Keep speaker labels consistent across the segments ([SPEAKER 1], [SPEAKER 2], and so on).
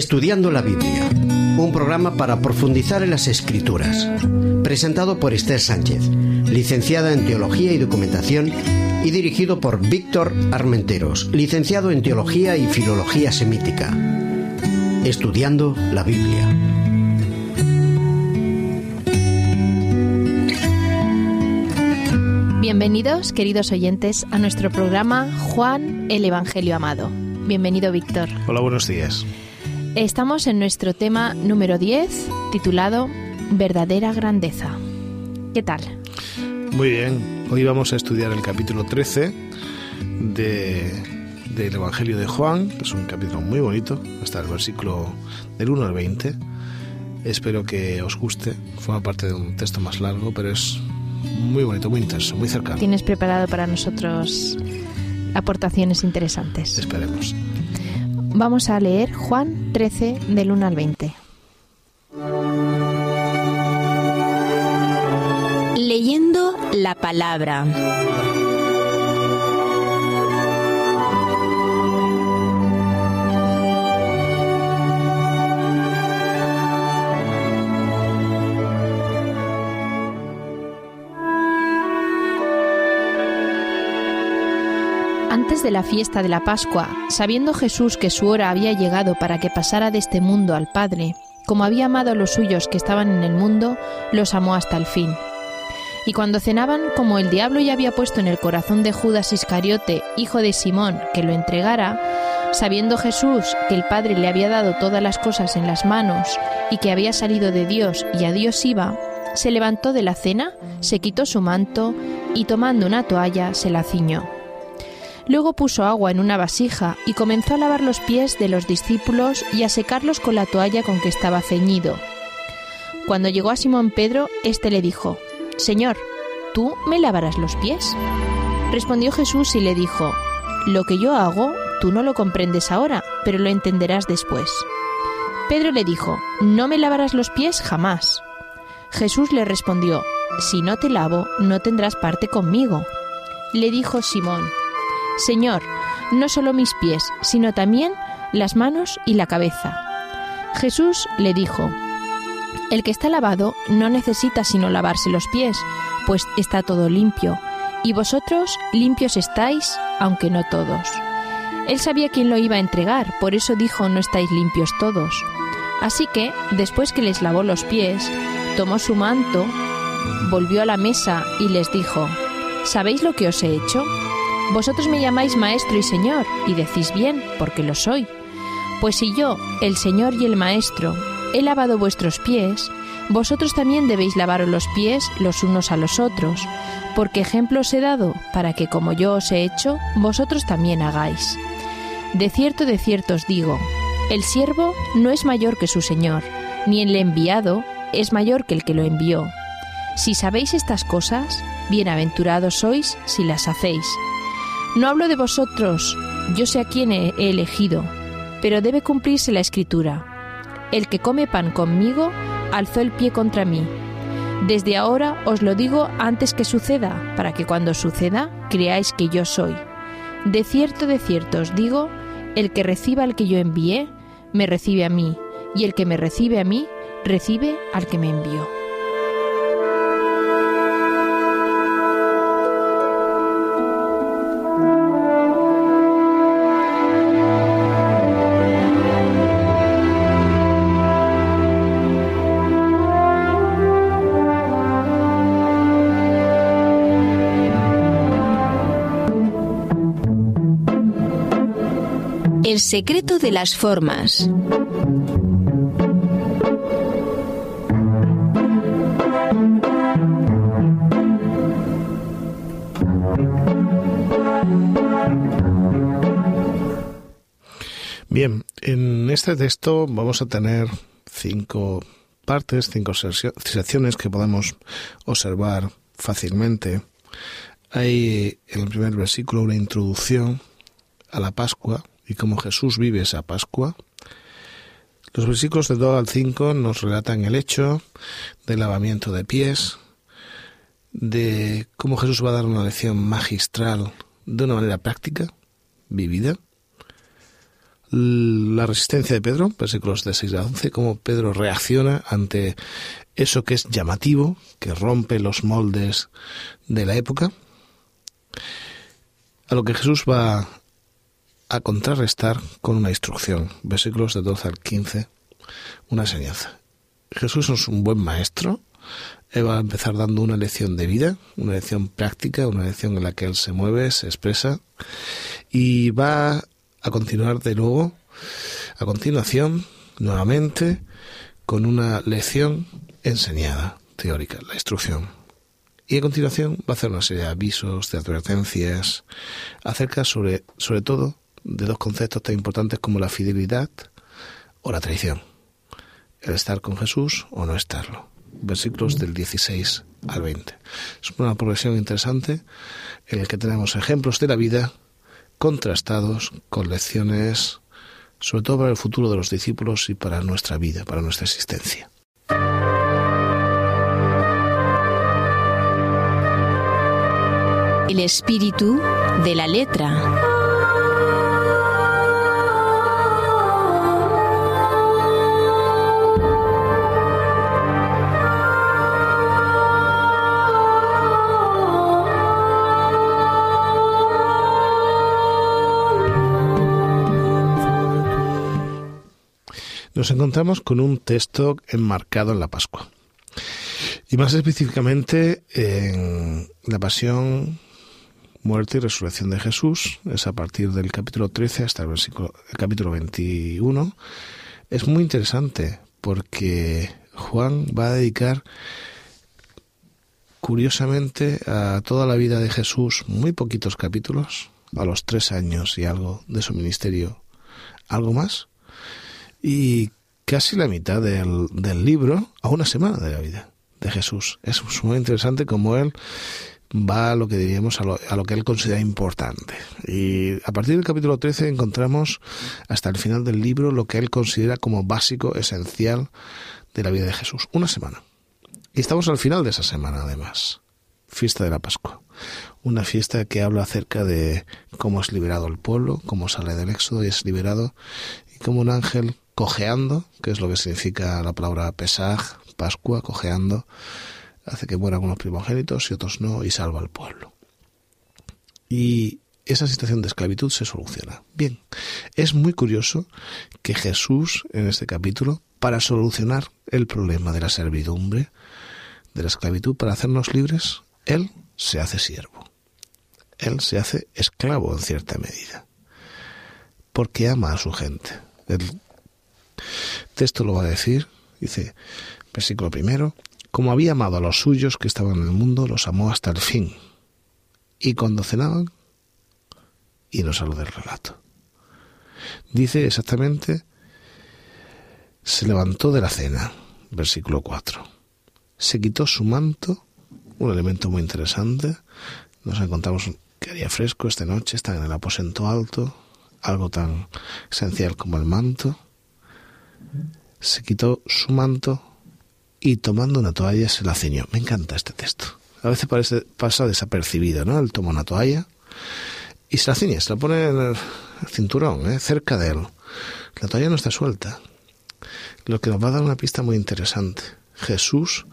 [SPEAKER 1] Estudiando la Biblia, un programa para profundizar en las escrituras, presentado por Esther Sánchez, licenciada en Teología y Documentación, y dirigido por Víctor Armenteros, licenciado en Teología y Filología Semítica. Estudiando la Biblia.
[SPEAKER 2] Bienvenidos, queridos oyentes, a nuestro programa Juan el Evangelio Amado. Bienvenido, Víctor.
[SPEAKER 3] Hola, buenos días.
[SPEAKER 2] Estamos en nuestro tema número 10, titulado Verdadera Grandeza. ¿Qué tal?
[SPEAKER 3] Muy bien. Hoy vamos a estudiar el capítulo 13 de, del Evangelio de Juan. Es un capítulo muy bonito, hasta el versículo del 1 al 20. Espero que os guste. Forma parte de un texto más largo, pero es muy bonito, muy intenso, muy cercano.
[SPEAKER 2] ¿Tienes preparado para nosotros aportaciones interesantes?
[SPEAKER 3] Esperemos.
[SPEAKER 2] Vamos a leer Juan 13 del 1 al 20.
[SPEAKER 4] Leyendo la palabra.
[SPEAKER 2] Antes de la fiesta de la Pascua, sabiendo Jesús que su hora había llegado para que pasara de este mundo al Padre, como había amado a los suyos que estaban en el mundo, los amó hasta el fin. Y cuando cenaban, como el diablo ya había puesto en el corazón de Judas Iscariote, hijo de Simón, que lo entregara, sabiendo Jesús que el Padre le había dado todas las cosas en las manos y que había salido de Dios y a Dios iba, se levantó de la cena, se quitó su manto y tomando una toalla se la ciñó. Luego puso agua en una vasija y comenzó a lavar los pies de los discípulos y a secarlos con la toalla con que estaba ceñido. Cuando llegó a Simón Pedro, éste le dijo, Señor, ¿tú me lavarás los pies? Respondió Jesús y le dijo, Lo que yo hago, tú no lo comprendes ahora, pero lo entenderás después. Pedro le dijo, No me lavarás los pies jamás. Jesús le respondió, Si no te lavo, no tendrás parte conmigo. Le dijo Simón, Señor, no solo mis pies, sino también las manos y la cabeza. Jesús le dijo, El que está lavado no necesita sino lavarse los pies, pues está todo limpio, y vosotros limpios estáis, aunque no todos. Él sabía quién lo iba a entregar, por eso dijo, no estáis limpios todos. Así que, después que les lavó los pies, tomó su manto, volvió a la mesa y les dijo, ¿Sabéis lo que os he hecho? Vosotros me llamáis maestro y señor, y decís bien, porque lo soy. Pues si yo, el señor y el maestro, he lavado vuestros pies, vosotros también debéis lavaros los pies los unos a los otros, porque ejemplo os he dado, para que como yo os he hecho, vosotros también hagáis. De cierto, de cierto os digo, el siervo no es mayor que su señor, ni el enviado es mayor que el que lo envió. Si sabéis estas cosas, bienaventurados sois si las hacéis. No hablo de vosotros, yo sé a quién he elegido, pero debe cumplirse la escritura. El que come pan conmigo alzó el pie contra mí. Desde ahora os lo digo antes que suceda, para que cuando suceda creáis que yo soy. De cierto, de cierto os digo, el que reciba al que yo envié, me recibe a mí, y el que me recibe a mí, recibe al que me envió.
[SPEAKER 4] Secreto de las formas.
[SPEAKER 3] Bien, en este texto vamos a tener cinco partes, cinco secciones que podemos observar fácilmente. Hay en el primer versículo una introducción a la Pascua y cómo Jesús vive esa Pascua. Los versículos de 2 al 5 nos relatan el hecho del lavamiento de pies, de cómo Jesús va a dar una lección magistral de una manera práctica, vivida. la resistencia de Pedro, versículos de 6 a 11, cómo Pedro reacciona ante eso que es llamativo, que rompe los moldes de la época, a lo que Jesús va a contrarrestar con una instrucción, versículos de 12 al 15, una enseñanza. Jesús es un buen maestro, él va a empezar dando una lección de vida, una lección práctica, una lección en la que él se mueve, se expresa, y va a continuar de nuevo, a continuación, nuevamente, con una lección enseñada, teórica, la instrucción. Y a continuación va a hacer una serie de avisos, de advertencias, acerca sobre, sobre todo de dos conceptos tan importantes como la fidelidad o la traición. El estar con Jesús o no estarlo. Versículos del 16 al 20. Es una progresión interesante en la que tenemos ejemplos de la vida contrastados con lecciones, sobre todo para el futuro de los discípulos y para nuestra vida, para nuestra existencia.
[SPEAKER 4] El espíritu de la letra.
[SPEAKER 3] Nos encontramos con un texto enmarcado en la Pascua. Y más específicamente en la pasión, muerte y resurrección de Jesús, es a partir del capítulo 13 hasta el, versículo, el capítulo 21. Es muy interesante porque Juan va a dedicar curiosamente a toda la vida de Jesús muy poquitos capítulos, a los tres años y algo de su ministerio, algo más, y casi la mitad del, del libro a una semana de la vida de Jesús. Es muy interesante como él va a lo que diríamos a lo, a lo, que él considera importante. Y a partir del capítulo 13 encontramos hasta el final del libro lo que él considera como básico, esencial de la vida de Jesús. Una semana. Y estamos al final de esa semana además. Fiesta de la Pascua. Una fiesta que habla acerca de cómo es liberado el pueblo, cómo sale del éxodo y es liberado, y cómo un ángel cojeando, que es lo que significa la palabra Pesaj, Pascua, cojeando, hace que mueran unos primogénitos y otros no, y salva al pueblo. Y esa situación de esclavitud se soluciona. Bien, es muy curioso que Jesús, en este capítulo, para solucionar el problema de la servidumbre, de la esclavitud, para hacernos libres, Él se hace siervo. Él se hace esclavo en cierta medida, porque ama a su gente. Texto lo va a decir, dice, versículo primero, como había amado a los suyos que estaban en el mundo, los amó hasta el fin. Y cuando cenaban, y nos habla del relato. Dice exactamente, se levantó de la cena, versículo 4. Se quitó su manto, un elemento muy interesante. Nos encontramos que haría fresco esta noche, están en el aposento alto, algo tan esencial como el manto se quitó su manto y tomando una toalla se la ceñó. Me encanta este texto. A veces parece, pasa desapercibido, ¿no? Él toma una toalla y se la ciñe, se la pone en el cinturón, ¿eh? cerca de él. La toalla no está suelta. Lo que nos va a dar una pista muy interesante. Jesús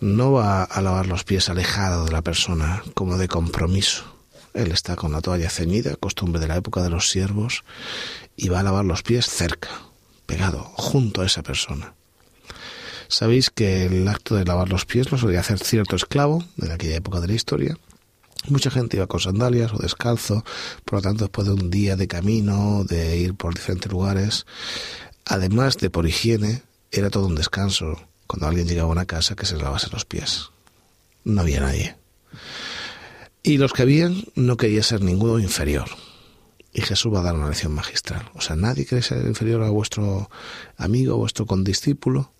[SPEAKER 3] no va a lavar los pies alejado de la persona, como de compromiso. Él está con la toalla ceñida, costumbre de la época de los siervos, y va a lavar los pies cerca, pegado junto a esa persona. Sabéis que el acto de lavar los pies lo solía hacer cierto esclavo en aquella época de la historia. Mucha gente iba con sandalias o descalzo, por lo tanto después de un día de camino, de ir por diferentes lugares, además de por higiene, era todo un descanso cuando alguien llegaba a una casa que se lavase los pies. No había nadie. Y los que habían no quería ser ninguno inferior. Y Jesús va a dar una lección magistral. O sea, nadie quiere ser inferior a vuestro amigo, vuestro condiscípulo.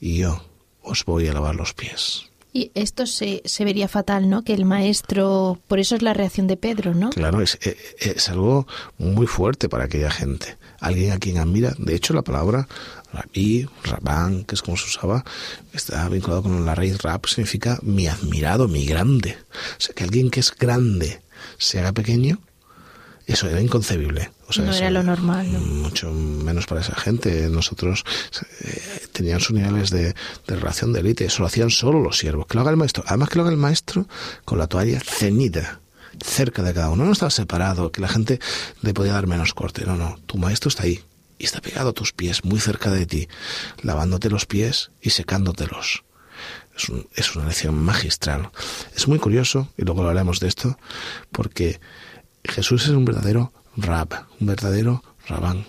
[SPEAKER 3] Y yo os voy a lavar los pies.
[SPEAKER 2] Y esto se, se vería fatal, ¿no? Que el maestro, por eso es la reacción de Pedro, ¿no?
[SPEAKER 3] Claro, es, eh, es algo muy fuerte para aquella gente. Alguien a quien admira. De hecho, la palabra rabí, rabán, que es como se usaba, está vinculado con la raíz rap, significa mi admirado, mi grande. O sea, que alguien que es grande se haga pequeño, Eso era inconcebible.
[SPEAKER 2] no era lo normal.
[SPEAKER 3] Mucho menos para esa gente. Nosotros eh, tenían sus niveles de, relación de élite. Eso lo hacían solo los siervos. Que lo haga el maestro. Además que lo haga el maestro con la toalla ceñida cerca de cada uno. No estaba separado, que la gente le podía dar menos corte. No, no. Tu maestro está ahí y está pegado a tus pies, muy cerca de ti, lavándote los pies y secándotelos. Es, es una lección magistral. Es muy curioso, y luego hablaremos de esto, porque Jesús es un verdadero rab, un verdadero rabán,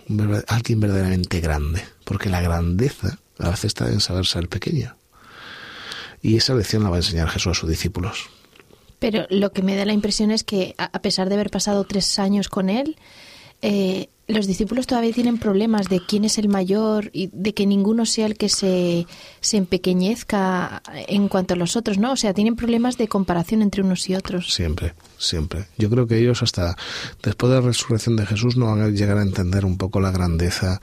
[SPEAKER 3] alguien verdaderamente grande, porque la grandeza a veces está en saber ser pequeño. Y esa lección la va a enseñar Jesús a sus discípulos.
[SPEAKER 2] Pero lo que me da la impresión es que, a pesar de haber pasado tres años con él, eh, los discípulos todavía tienen problemas de quién es el mayor y de que ninguno sea el que se, se empequeñezca en cuanto a los otros, ¿no? O sea, tienen problemas de comparación entre unos y otros.
[SPEAKER 3] Siempre, siempre. Yo creo que ellos hasta después de la resurrección de Jesús no van a llegar a entender un poco la grandeza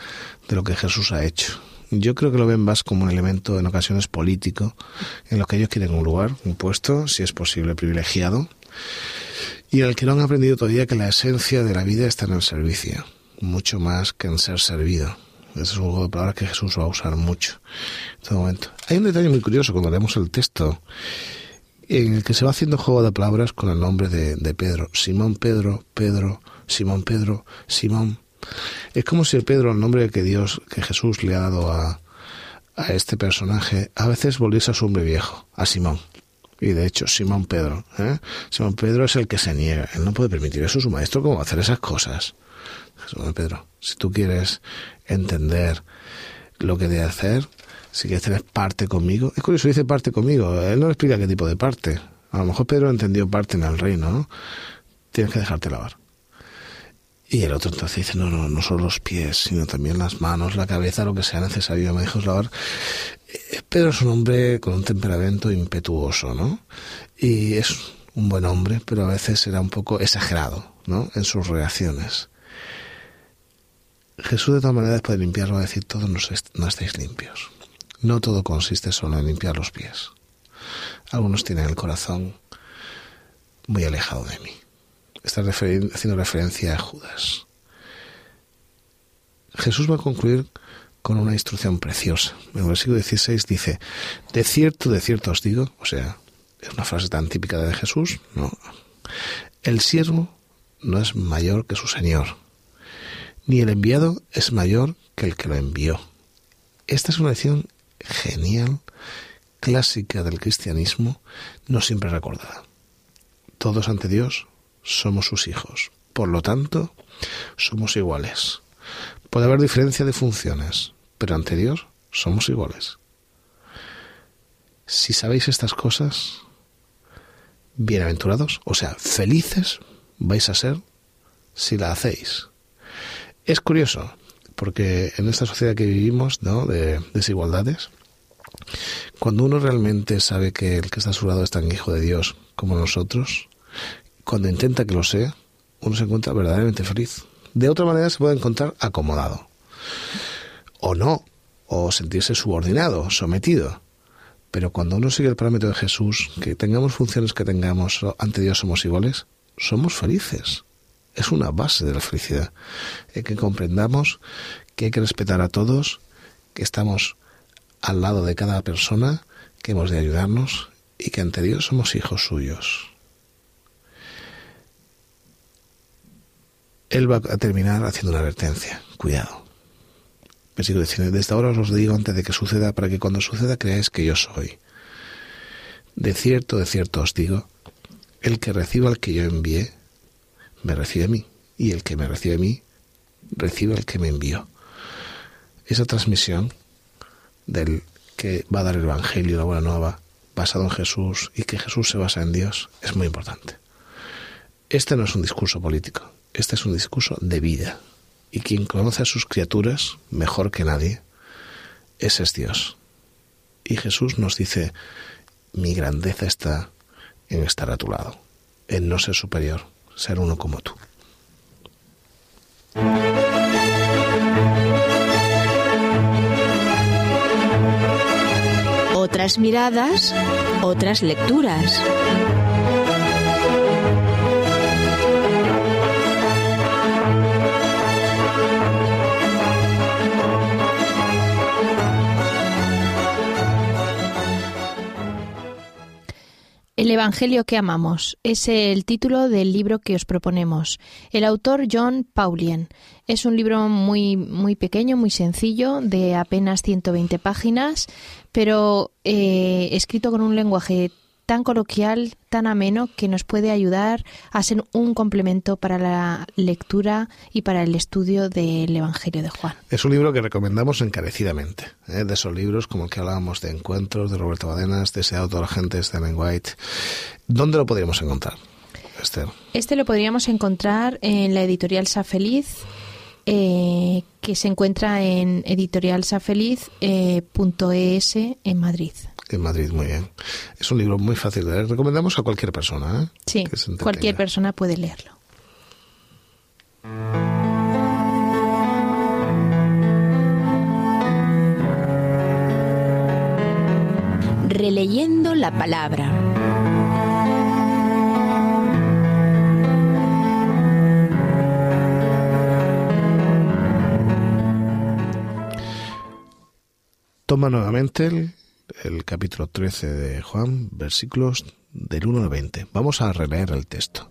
[SPEAKER 3] de lo que Jesús ha hecho. Yo creo que lo ven más como un elemento en ocasiones político, en lo que ellos quieren un lugar, un puesto, si es posible, privilegiado, y en el que no han aprendido todavía que la esencia de la vida está en el servicio mucho más que en ser servido. Ese es un juego de palabras que Jesús va a usar mucho en todo momento. Hay un detalle muy curioso cuando leemos el texto en el que se va haciendo juego de palabras con el nombre de, de Pedro. Simón Pedro, Pedro, Simón Pedro, Simón. Es como si el Pedro, el nombre que Dios, que Jesús le ha dado a, a este personaje, a veces volviese a su hombre viejo, a Simón. Y de hecho, Simón Pedro, ¿eh? Simón Pedro es el que se niega. Él no puede permitir eso, su maestro, cómo hacer esas cosas. Pedro, si tú quieres entender lo que debe hacer, si quieres tener parte conmigo, es curioso, dice parte conmigo, él no explica qué tipo de parte. A lo mejor Pedro entendió parte en el reino, ¿no? Tienes que dejarte lavar. Y el otro entonces dice, no, no, no solo los pies, sino también las manos, la cabeza, lo que sea necesario. Me dijo lavar. Eh, Pedro es un hombre con un temperamento impetuoso, ¿no? Y es un buen hombre, pero a veces era un poco exagerado, ¿no? En sus reacciones. Jesús de todas maneras puede limpiarlo a decir todos no, estáis limpios. No todo consiste solo en limpiar los pies. Algunos tienen el corazón muy alejado de mí. Está haciendo referencia a Judas. Jesús va a concluir con una instrucción preciosa. En el versículo 16 dice, de cierto, de cierto os digo, o sea, es una frase tan típica de Jesús, no. El siervo no es mayor que su Señor, ni el enviado es mayor que el que lo envió. Esta es una lección genial, clásica del cristianismo, no siempre recordada. Todos ante Dios somos sus hijos. Por lo tanto, somos iguales. Puede haber diferencia de funciones, pero ante Dios somos iguales. Si sabéis estas cosas, bienaventurados, o sea, felices vais a ser si la hacéis. Es curioso, porque en esta sociedad que vivimos, ¿no? de desigualdades, cuando uno realmente sabe que el que está a su lado es tan hijo de Dios como nosotros, cuando intenta que lo sea, uno se encuentra verdaderamente feliz. De otra manera se puede encontrar acomodado. O no, o sentirse subordinado, sometido. Pero cuando uno sigue el parámetro de Jesús, que tengamos funciones que tengamos, ante Dios somos iguales, somos felices es una base de la felicidad. que comprendamos que hay que respetar a todos, que estamos al lado de cada persona, que hemos de ayudarnos y que ante Dios somos hijos suyos. Él va a terminar haciendo una advertencia. Cuidado. Versículo 19. Desde ahora os digo antes de que suceda, para que cuando suceda creáis que yo soy. De cierto, de cierto os digo, el que reciba al que yo envié, me recibe a mí, y el que me recibe a mí, recibe al que me envió. Esa transmisión del que va a dar el Evangelio, la buena nueva, basado en Jesús y que Jesús se basa en Dios, es muy importante. Este no es un discurso político, este es un discurso de vida. Y quien conoce a sus criaturas mejor que nadie, ese es Dios. Y Jesús nos dice, mi grandeza está en estar a tu lado, en no ser superior, ser uno como tú.
[SPEAKER 4] Otras miradas, otras lecturas.
[SPEAKER 2] El Evangelio que amamos es el título del libro que os proponemos. El autor John Paulien. Es un libro muy, muy pequeño, muy sencillo, de apenas 120 páginas, pero eh, escrito con un lenguaje tan coloquial, tan ameno, que nos puede ayudar a ser un complemento para la lectura y para el estudio del Evangelio de Juan.
[SPEAKER 3] Es un libro que recomendamos encarecidamente, ¿eh? de esos libros como el que hablábamos de Encuentros, de Roberto Badenas, de ese autor agente Stephen White. ¿Dónde lo podríamos encontrar, Esther?
[SPEAKER 2] Este lo podríamos encontrar en la editorial Safeliz, eh, que se encuentra en editorialsafeliz.es eh, en Madrid
[SPEAKER 3] en Madrid, muy bien. Es un libro muy fácil de leer. Recomendamos a cualquier persona. ¿eh?
[SPEAKER 2] Sí, cualquier persona puede leerlo.
[SPEAKER 4] Releyendo la palabra.
[SPEAKER 3] Toma nuevamente el el capítulo 13 de Juan, versículos del 1 al 20. Vamos a releer el texto.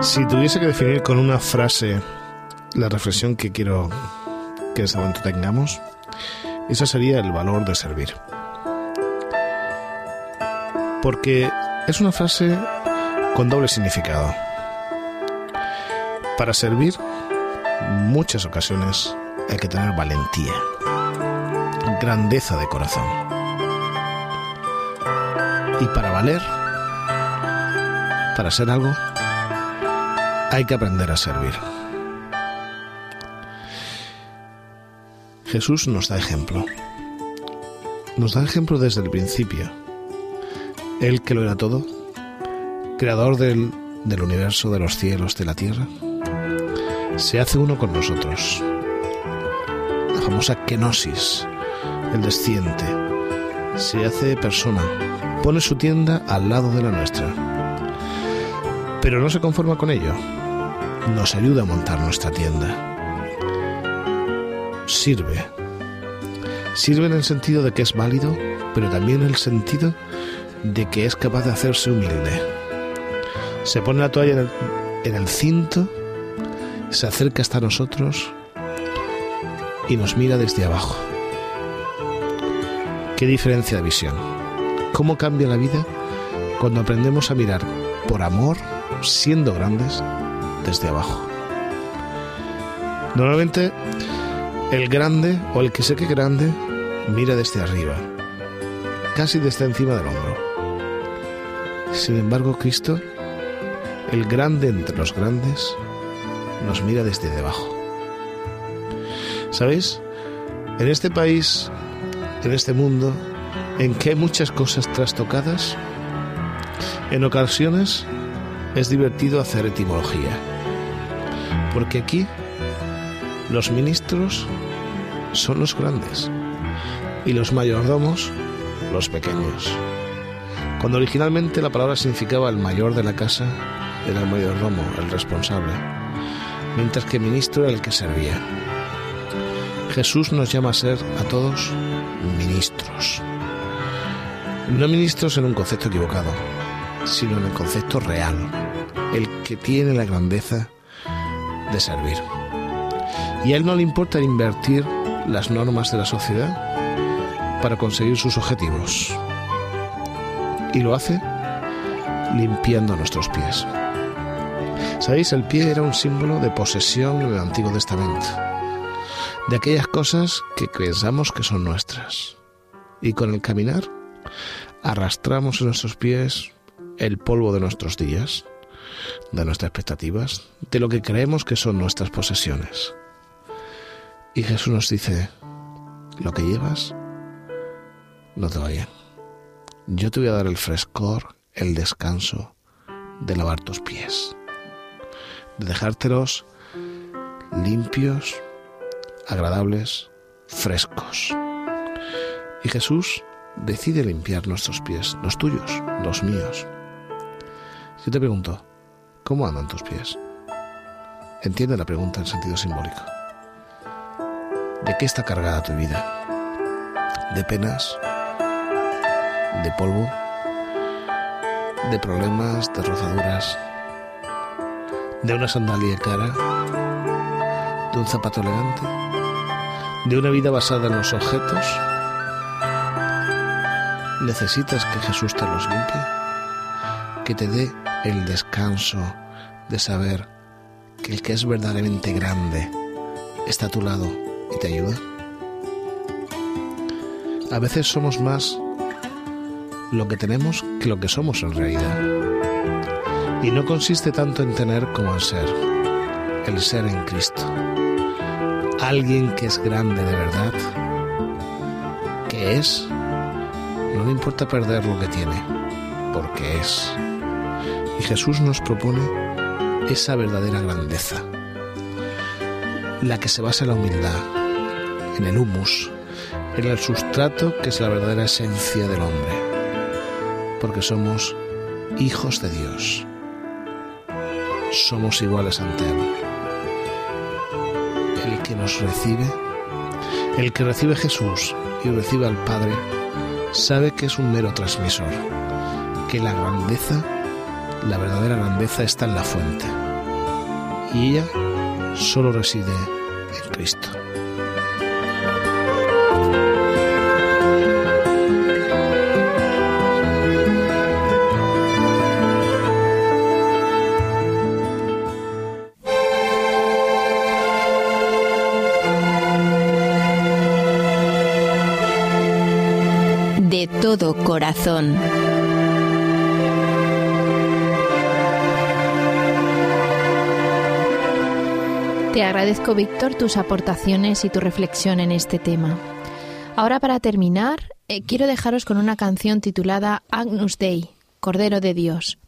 [SPEAKER 3] Si tuviese que definir con una frase la reflexión que quiero que este momento tengamos, ese sería el valor de servir. Porque es una frase con doble significado. Para servir, muchas ocasiones hay que tener valentía, grandeza de corazón. Y para valer, para ser algo, hay que aprender a servir. Jesús nos da ejemplo. Nos da ejemplo desde el principio. Él que lo era todo, creador del, universo, de los cielos, de la tierra, se hace uno con nosotros. La famosa kenosis, el desciente, se hace persona, pone su tienda al lado de la nuestra. Pero no se conforma con ello, nos ayuda a montar nuestra tienda sirve. Sirve en el sentido de que es válido, pero también en el sentido de que es capaz de hacerse humilde. Se pone la toalla en el, cinto, se acerca hasta nosotros y nos mira desde abajo. Qué diferencia de visión. ¿Cómo cambia la vida cuando aprendemos a mirar por amor, siendo grandes, desde abajo? Normalmente el grande o el que sé que grande mira desde arriba, casi desde encima del hombro. Sin embargo, Cristo, el grande entre los grandes, nos mira desde debajo. ¿Sabéis? En este país, en este mundo, en que hay muchas cosas trastocadas, en ocasiones es divertido hacer etimología. Porque aquí los ministros son los grandes y los mayordomos los pequeños. Cuando originalmente la palabra significaba el mayor de la casa, era el mayordomo, el responsable, mientras que ministro era el que servía. Jesús nos llama a ser a todos ministros. No ministros en un concepto equivocado, sino en el concepto real, el que tiene la grandeza de servir. Y a él no le importa invertir las normas de la sociedad para conseguir sus objetivos. Y lo hace limpiando nuestros pies. ¿Sabéis? El pie era un símbolo de posesión en el Antiguo Testamento, de aquellas cosas que pensamos que son nuestras. Y con el caminar arrastramos en nuestros pies el polvo de nuestros días, de nuestras expectativas, de lo que creemos que son nuestras posesiones. Y Jesús nos dice, lo que llevas no te vaya. Yo te voy a dar el frescor, el descanso de lavar tus pies, de dejártelos limpios, agradables, frescos. Y Jesús decide limpiar nuestros pies, los tuyos, los míos. Yo te pregunto, ¿cómo andan tus pies? Entiende la pregunta en sentido simbólico. ¿De qué está cargada tu vida? ¿De penas? de polvo, de problemas, de rozaduras, de una sandalia cara, de un zapato elegante, de una vida basada en los objetos. Necesitas que Jesús te los limpie, que te dé el descanso de saber que el que es verdaderamente grande está a tu lado y te ayuda. A veces somos más lo que tenemos que lo que somos en realidad. Y no consiste tanto en tener como en ser, el ser en Cristo. Alguien que es grande de verdad, que es, no le importa perder lo que tiene, porque es. Y Jesús nos propone esa verdadera grandeza, la que se basa en la humildad, en el humus, en el sustrato que es la verdadera esencia del hombre porque somos hijos de Dios. Somos iguales ante Él. El que nos recibe, el que recibe Jesús y recibe al Padre, sabe que es un mero transmisor, que la grandeza, la verdadera grandeza está en la fuente. Y ella solo reside en Cristo.
[SPEAKER 4] todo corazón.
[SPEAKER 2] Te agradezco, Víctor, tus aportaciones y tu reflexión en este tema. Ahora, para terminar, eh, quiero dejaros con una canción titulada Agnus Dei, Cordero de Dios.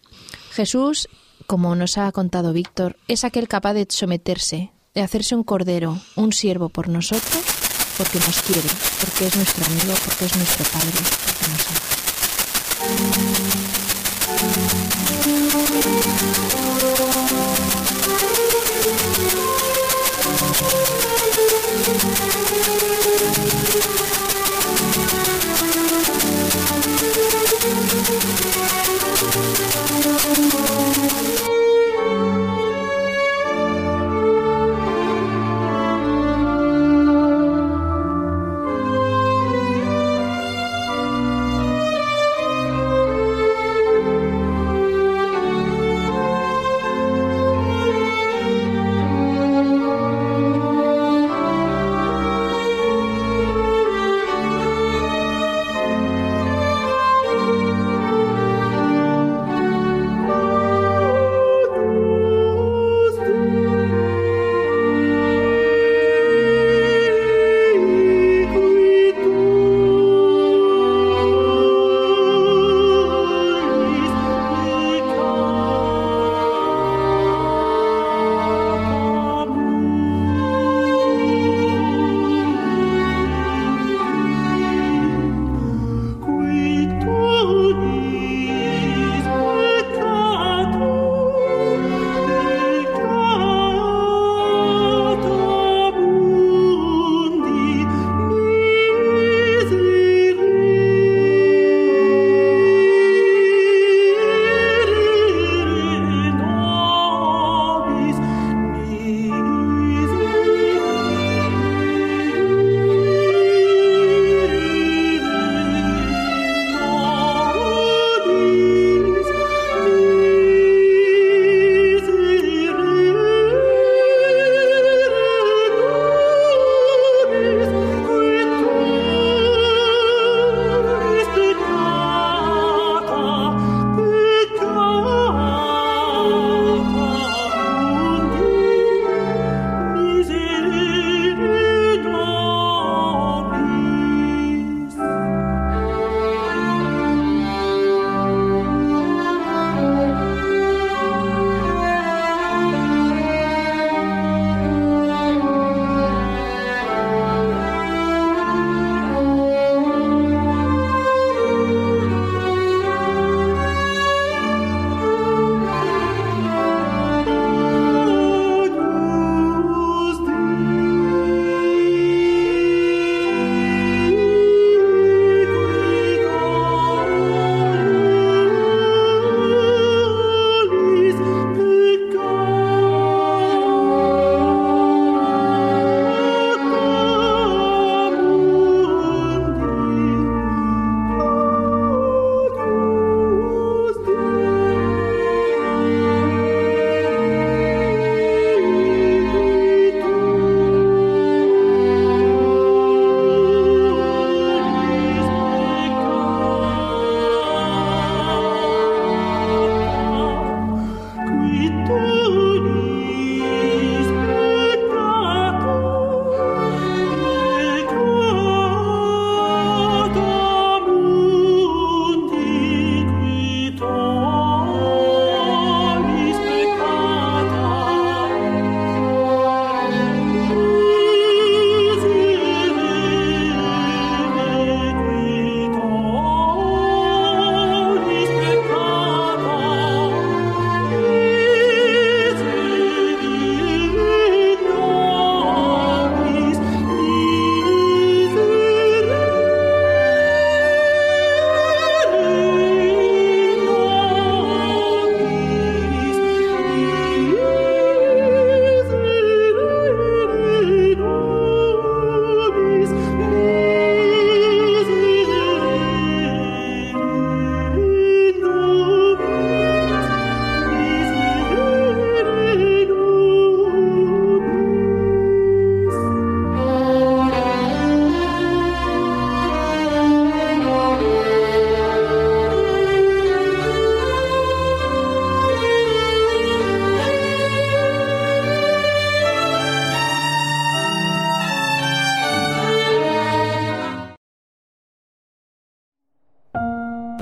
[SPEAKER 2] Jesús, como nos ha contado Víctor, es aquel capaz de someterse, de hacerse un cordero, un siervo por nosotros, porque nos quiere, porque es nuestro amigo, porque es nuestro padre, porque nos ama.
[SPEAKER 4] Thank